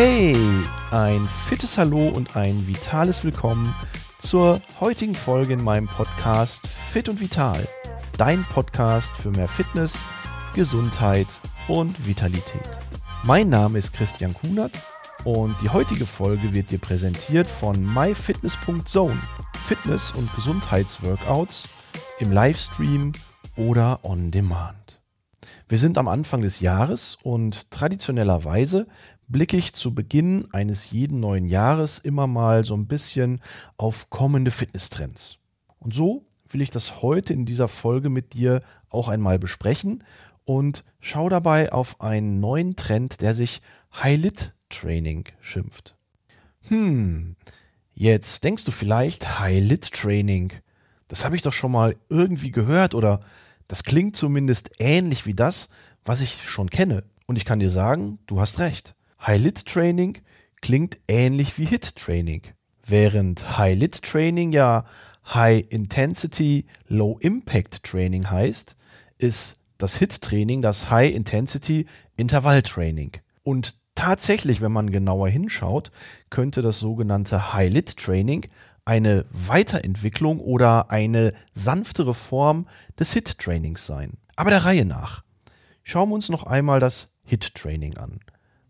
Hey, ein fittes Hallo und ein vitales Willkommen zur heutigen Folge in meinem Podcast Fit und Vital. Dein Podcast für mehr Fitness, Gesundheit und Vitalität. Mein Name ist Christian Kunert und die heutige Folge wird dir präsentiert von myfitness.zone. Fitness- und Gesundheitsworkouts im Livestream oder on demand. Wir sind am Anfang des Jahres und traditionellerweise blicke ich zu Beginn eines jeden neuen Jahres immer mal so ein bisschen auf kommende Fitnesstrends. Und so will ich das heute in dieser Folge mit dir auch einmal besprechen und schau dabei auf einen neuen Trend, der sich High-Lit Training schimpft. Hm, jetzt denkst du vielleicht High-Lit Training. Das habe ich doch schon mal irgendwie gehört oder das klingt zumindest ähnlich wie das, was ich schon kenne. Und ich kann dir sagen, du hast recht. High-Lit Training klingt ähnlich wie Hit Training. Während High-Lit Training ja High Intensity, Low Impact Training heißt, ist das Hit Training das High Intensity Intervall Training. Und tatsächlich, wenn man genauer hinschaut, könnte das sogenannte High-Lit Training eine Weiterentwicklung oder eine sanftere Form des HIT-Trainings sein. Aber der Reihe nach. Schauen wir uns noch einmal das HIT-Training an.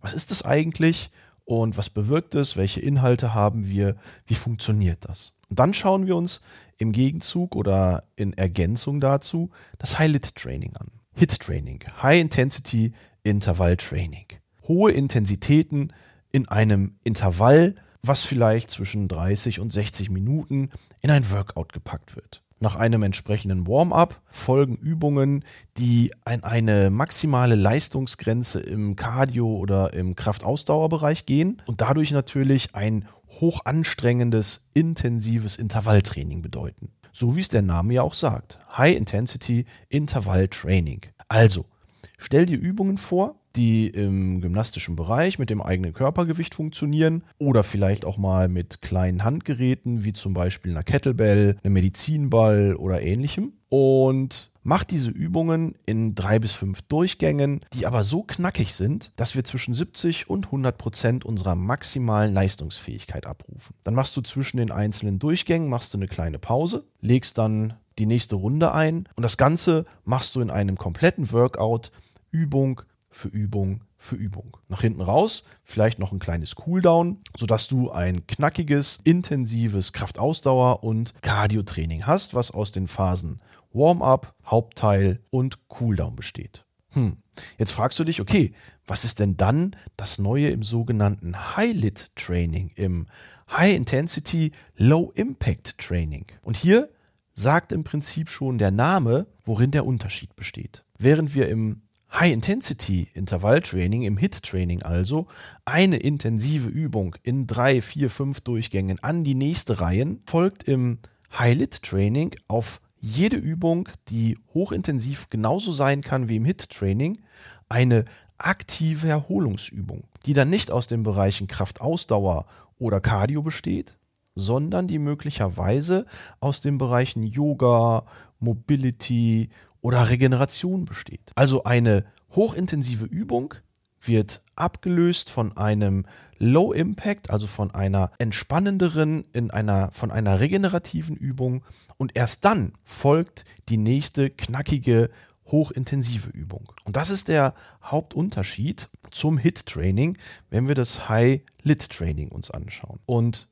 Was ist das eigentlich und was bewirkt es? Welche Inhalte haben wir? Wie funktioniert das? Und dann schauen wir uns im Gegenzug oder in Ergänzung dazu das High-Lit-Training an. HIT-Training, High Intensity Intervall Training. Hohe Intensitäten in einem Intervall, was vielleicht zwischen 30 und 60 Minuten in ein Workout gepackt wird. Nach einem entsprechenden Warm-up folgen Übungen, die an eine maximale Leistungsgrenze im Cardio- oder im Kraftausdauerbereich gehen und dadurch natürlich ein hochanstrengendes, intensives Intervalltraining bedeuten. So wie es der Name ja auch sagt. High Intensity Intervall Training. Also, stell dir Übungen vor, die im gymnastischen Bereich mit dem eigenen Körpergewicht funktionieren oder vielleicht auch mal mit kleinen Handgeräten wie zum Beispiel einer Kettlebell, einem Medizinball oder ähnlichem. Und macht diese Übungen in drei bis fünf Durchgängen, die aber so knackig sind, dass wir zwischen 70 und 100 Prozent unserer maximalen Leistungsfähigkeit abrufen. Dann machst du zwischen den einzelnen Durchgängen machst du eine kleine Pause, legst dann die nächste Runde ein und das Ganze machst du in einem kompletten Workout Übung für Übung für Übung. Nach hinten raus vielleicht noch ein kleines Cooldown, sodass du ein knackiges, intensives Kraftausdauer und Cardio-Training hast, was aus den Phasen Warm-up, Hauptteil und Cooldown besteht. Hm. Jetzt fragst du dich, okay, was ist denn dann das Neue im sogenannten High-Lit-Training, im High-Intensity, Low-Impact-Training? Und hier sagt im Prinzip schon der Name, worin der Unterschied besteht. Während wir im High-Intensity-Intervalltraining, im HIT-Training also, eine intensive Übung in drei, vier, fünf Durchgängen an die nächste Reihen, folgt im High-Lit-Training auf jede Übung, die hochintensiv genauso sein kann wie im HIT-Training, eine aktive Erholungsübung, die dann nicht aus den Bereichen Kraftausdauer oder Cardio besteht, sondern die möglicherweise aus den Bereichen Yoga, Mobility oder Regeneration besteht. Also eine hochintensive Übung wird abgelöst von einem Low Impact, also von einer entspannenderen, in einer, von einer regenerativen Übung und erst dann folgt die nächste knackige, hochintensive Übung. Und das ist der Hauptunterschied zum HIT-Training, wenn wir das High-Lit-Training uns anschauen. Und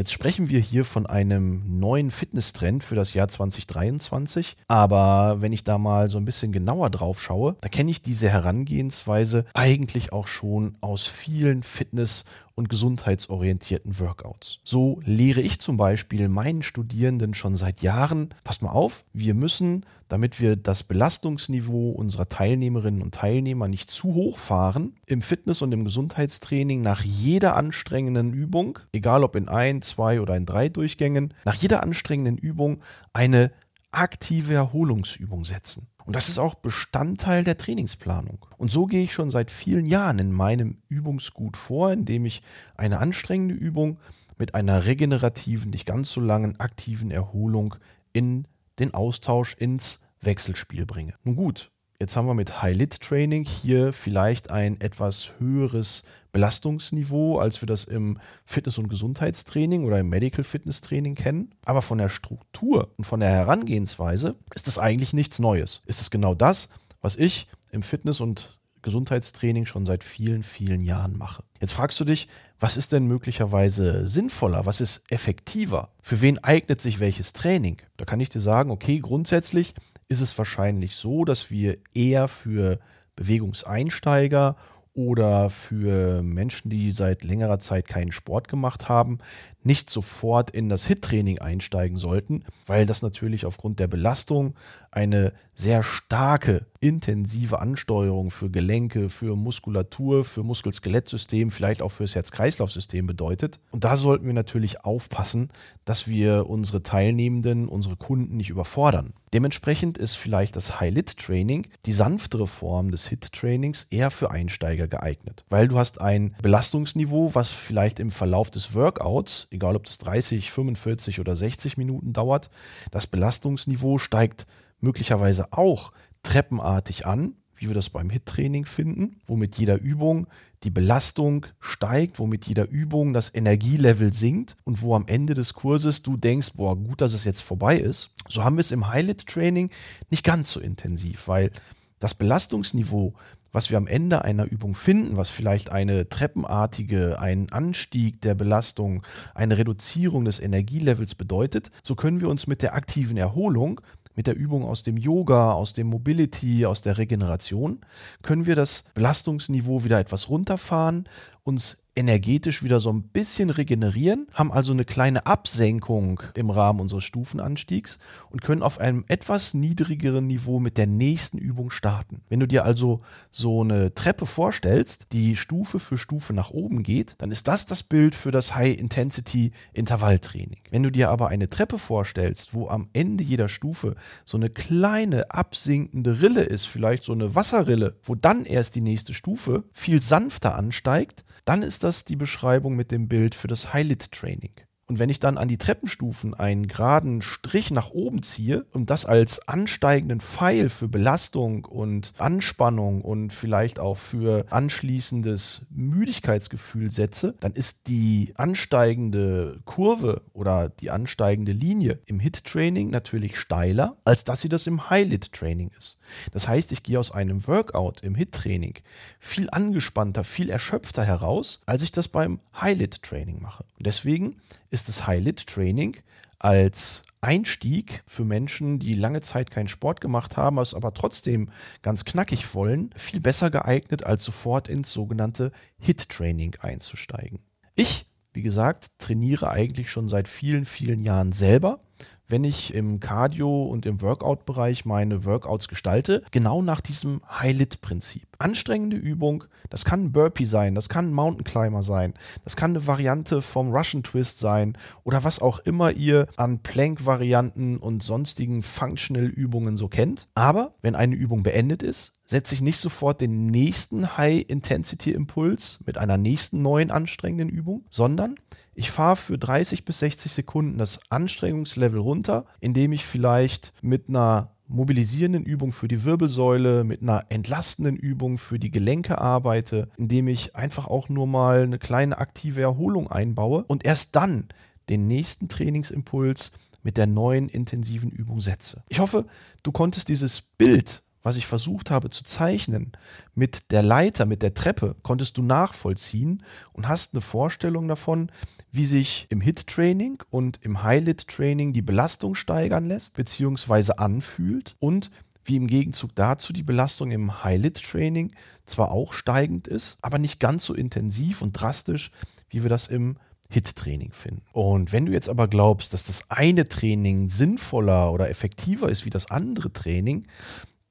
Jetzt sprechen wir hier von einem neuen Fitnesstrend für das Jahr 2023. Aber wenn ich da mal so ein bisschen genauer drauf schaue, da kenne ich diese Herangehensweise eigentlich auch schon aus vielen Fitness- und gesundheitsorientierten Workouts. So lehre ich zum Beispiel meinen Studierenden schon seit Jahren, passt mal auf, wir müssen, damit wir das Belastungsniveau unserer Teilnehmerinnen und Teilnehmer nicht zu hoch fahren, im Fitness- und im Gesundheitstraining nach jeder anstrengenden Übung, egal ob in ein, zwei oder in drei Durchgängen, nach jeder anstrengenden Übung eine aktive Erholungsübung setzen. Und das ist auch Bestandteil der Trainingsplanung. Und so gehe ich schon seit vielen Jahren in meinem Übungsgut vor, indem ich eine anstrengende Übung mit einer regenerativen, nicht ganz so langen aktiven Erholung in den Austausch ins Wechselspiel bringe. Nun gut, Jetzt haben wir mit High-Lit-Training hier vielleicht ein etwas höheres Belastungsniveau, als wir das im Fitness- und Gesundheitstraining oder im Medical Fitness Training kennen. Aber von der Struktur und von der Herangehensweise ist es eigentlich nichts Neues. Ist es genau das, was ich im Fitness- und Gesundheitstraining schon seit vielen, vielen Jahren mache. Jetzt fragst du dich, was ist denn möglicherweise sinnvoller? Was ist effektiver? Für wen eignet sich welches Training? Da kann ich dir sagen, okay, grundsätzlich ist es wahrscheinlich so, dass wir eher für Bewegungseinsteiger oder für Menschen, die seit längerer Zeit keinen Sport gemacht haben, nicht sofort in das HIT-Training einsteigen sollten, weil das natürlich aufgrund der Belastung eine sehr starke, intensive Ansteuerung für Gelenke, für Muskulatur, für Muskel-Skelettsystem, vielleicht auch fürs Herz-Kreislauf-System bedeutet. Und da sollten wir natürlich aufpassen, dass wir unsere Teilnehmenden, unsere Kunden nicht überfordern. Dementsprechend ist vielleicht das High-Lit-Training, die sanftere Form des HIT-Trainings, eher für Einsteiger geeignet. Weil du hast ein Belastungsniveau, was vielleicht im Verlauf des Workouts, egal ob das 30, 45 oder 60 Minuten dauert, das Belastungsniveau steigt möglicherweise auch treppenartig an, wie wir das beim HIT-Training finden, wo mit jeder Übung die Belastung steigt, wo mit jeder Übung das Energielevel sinkt und wo am Ende des Kurses du denkst, boah, gut, dass es jetzt vorbei ist. So haben wir es im Highlight-Training nicht ganz so intensiv, weil das Belastungsniveau, was wir am Ende einer Übung finden, was vielleicht eine treppenartige, ein Anstieg der Belastung, eine Reduzierung des Energielevels bedeutet, so können wir uns mit der aktiven Erholung mit der Übung aus dem Yoga, aus dem Mobility, aus der Regeneration, können wir das Belastungsniveau wieder etwas runterfahren, uns energetisch wieder so ein bisschen regenerieren, haben also eine kleine Absenkung im Rahmen unseres Stufenanstiegs und können auf einem etwas niedrigeren Niveau mit der nächsten Übung starten. Wenn du dir also so eine Treppe vorstellst, die Stufe für Stufe nach oben geht, dann ist das das Bild für das High-Intensity-Intervalltraining. Wenn du dir aber eine Treppe vorstellst, wo am Ende jeder Stufe so eine kleine absinkende Rille ist, vielleicht so eine Wasserrille, wo dann erst die nächste Stufe viel sanfter ansteigt, dann ist das die Beschreibung mit dem Bild für das Highlight-Training. Und wenn ich dann an die Treppenstufen einen geraden Strich nach oben ziehe und das als ansteigenden Pfeil für Belastung und Anspannung und vielleicht auch für anschließendes Müdigkeitsgefühl setze, dann ist die ansteigende Kurve oder die ansteigende Linie im HIT-Training natürlich steiler, als dass sie das im Highlight-Training ist. Das heißt, ich gehe aus einem Workout im HIT-Training viel angespannter, viel erschöpfter heraus, als ich das beim Highlight-Training mache. Und deswegen ist das Highlight-Training als Einstieg für Menschen, die lange Zeit keinen Sport gemacht haben, es aber trotzdem ganz knackig wollen, viel besser geeignet, als sofort ins sogenannte HIT-Training einzusteigen. Ich, wie gesagt, trainiere eigentlich schon seit vielen, vielen Jahren selber wenn ich im Cardio- und im Workout-Bereich meine Workouts gestalte, genau nach diesem High-Lit-Prinzip. Anstrengende Übung, das kann ein Burpee sein, das kann ein Mountain Climber sein, das kann eine Variante vom Russian Twist sein oder was auch immer ihr an Plank-Varianten und sonstigen Functional-Übungen so kennt. Aber wenn eine Übung beendet ist, setze ich nicht sofort den nächsten High-Intensity-Impuls mit einer nächsten neuen anstrengenden Übung, sondern ich fahre für 30 bis 60 Sekunden das Anstrengungslevel runter, indem ich vielleicht mit einer mobilisierenden Übung für die Wirbelsäule, mit einer entlastenden Übung für die Gelenke arbeite, indem ich einfach auch nur mal eine kleine aktive Erholung einbaue und erst dann den nächsten Trainingsimpuls mit der neuen intensiven Übung setze. Ich hoffe, du konntest dieses Bild was ich versucht habe zu zeichnen, mit der Leiter, mit der Treppe, konntest du nachvollziehen und hast eine Vorstellung davon, wie sich im Hit-Training und im Highlight-Training die Belastung steigern lässt, beziehungsweise anfühlt und wie im Gegenzug dazu die Belastung im Highlight-Training zwar auch steigend ist, aber nicht ganz so intensiv und drastisch, wie wir das im Hit-Training finden. Und wenn du jetzt aber glaubst, dass das eine Training sinnvoller oder effektiver ist wie das andere Training,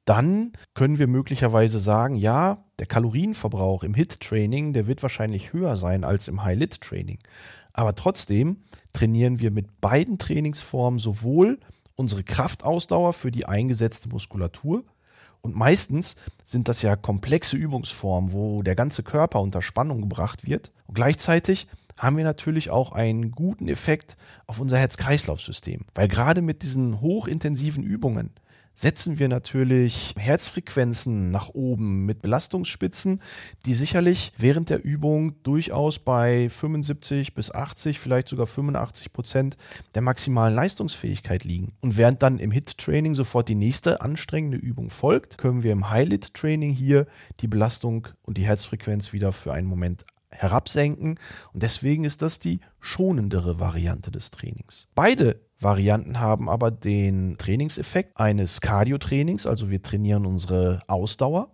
dann können wir möglicherweise sagen, ja, der Kalorienverbrauch im HIT-Training, der wird wahrscheinlich höher sein als im High-Lit-Training. Aber trotzdem trainieren wir mit beiden Trainingsformen sowohl unsere Kraftausdauer für die eingesetzte Muskulatur und meistens sind das ja komplexe Übungsformen, wo der ganze Körper unter Spannung gebracht wird. Und gleichzeitig haben wir natürlich auch einen guten Effekt auf unser Herz-Kreislauf-System. Weil gerade mit diesen hochintensiven Übungen setzen wir natürlich Herzfrequenzen nach oben mit Belastungsspitzen, die sicherlich während der Übung durchaus bei 75 bis 80, vielleicht sogar 85 Prozent der maximalen Leistungsfähigkeit liegen. Und während dann im HIT-Training sofort die nächste anstrengende Übung folgt, können wir im High-Lit-Training hier die Belastung und die Herzfrequenz wieder für einen Moment herabsenken. Und deswegen ist das die schonendere Variante des Trainings. Beide Varianten haben aber den Trainingseffekt eines Cardio-Trainings, also wir trainieren unsere Ausdauer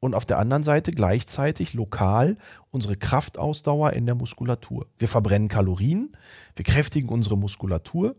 und auf der anderen Seite gleichzeitig lokal unsere Kraftausdauer in der Muskulatur. Wir verbrennen Kalorien, wir kräftigen unsere Muskulatur,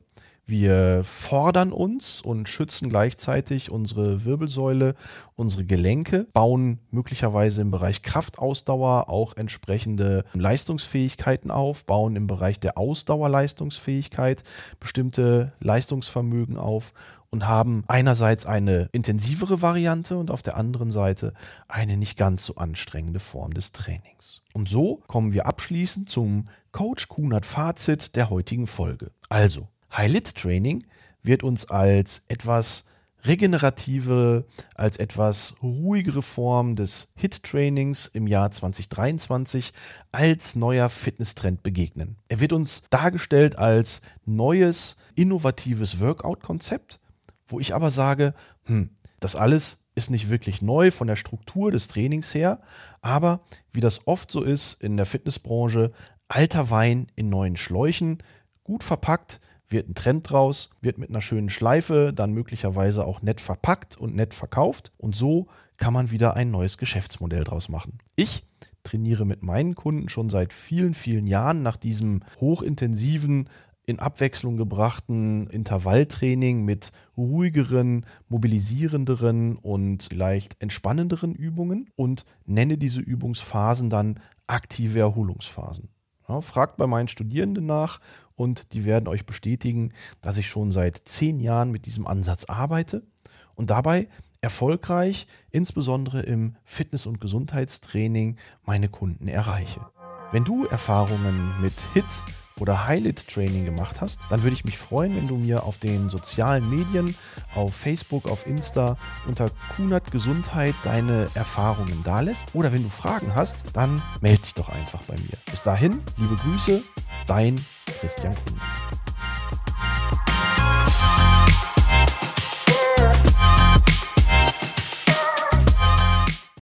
wir fordern uns und schützen gleichzeitig unsere Wirbelsäule, unsere Gelenke, bauen möglicherweise im Bereich Kraftausdauer auch entsprechende Leistungsfähigkeiten auf, bauen im Bereich der Ausdauerleistungsfähigkeit bestimmte Leistungsvermögen auf und haben einerseits eine intensivere Variante und auf der anderen Seite eine nicht ganz so anstrengende Form des Trainings. Und so kommen wir abschließend zum Coach Kunert Fazit der heutigen Folge. Also, High-Lit-Training wird uns als etwas regenerative, als etwas ruhigere Form des HIT-Trainings im Jahr 2023 als neuer Fitnesstrend begegnen. Er wird uns dargestellt als neues, innovatives Workout-Konzept, wo ich aber sage, hm, das alles ist nicht wirklich neu von der Struktur des Trainings her, aber wie das oft so ist in der Fitnessbranche, alter Wein in neuen Schläuchen, gut verpackt, wird ein Trend draus, wird mit einer schönen Schleife dann möglicherweise auch nett verpackt und nett verkauft. Und so kann man wieder ein neues Geschäftsmodell draus machen. Ich trainiere mit meinen Kunden schon seit vielen, vielen Jahren nach diesem hochintensiven, in Abwechslung gebrachten Intervalltraining mit ruhigeren, mobilisierenderen und vielleicht entspannenderen Übungen und nenne diese Übungsphasen dann aktive Erholungsphasen. Ja, fragt bei meinen Studierenden nach und die werden euch bestätigen, dass ich schon seit zehn Jahren mit diesem Ansatz arbeite und dabei erfolgreich, insbesondere im Fitness- und Gesundheitstraining, meine Kunden erreiche. Wenn du Erfahrungen mit HIT oder Highlight-Training gemacht hast, dann würde ich mich freuen, wenn du mir auf den sozialen Medien, auf Facebook, auf Insta unter Kunert Gesundheit deine Erfahrungen dalässt. Oder wenn du Fragen hast, dann melde dich doch einfach bei mir. Bis dahin, liebe Grüße, dein Christian Kuhn.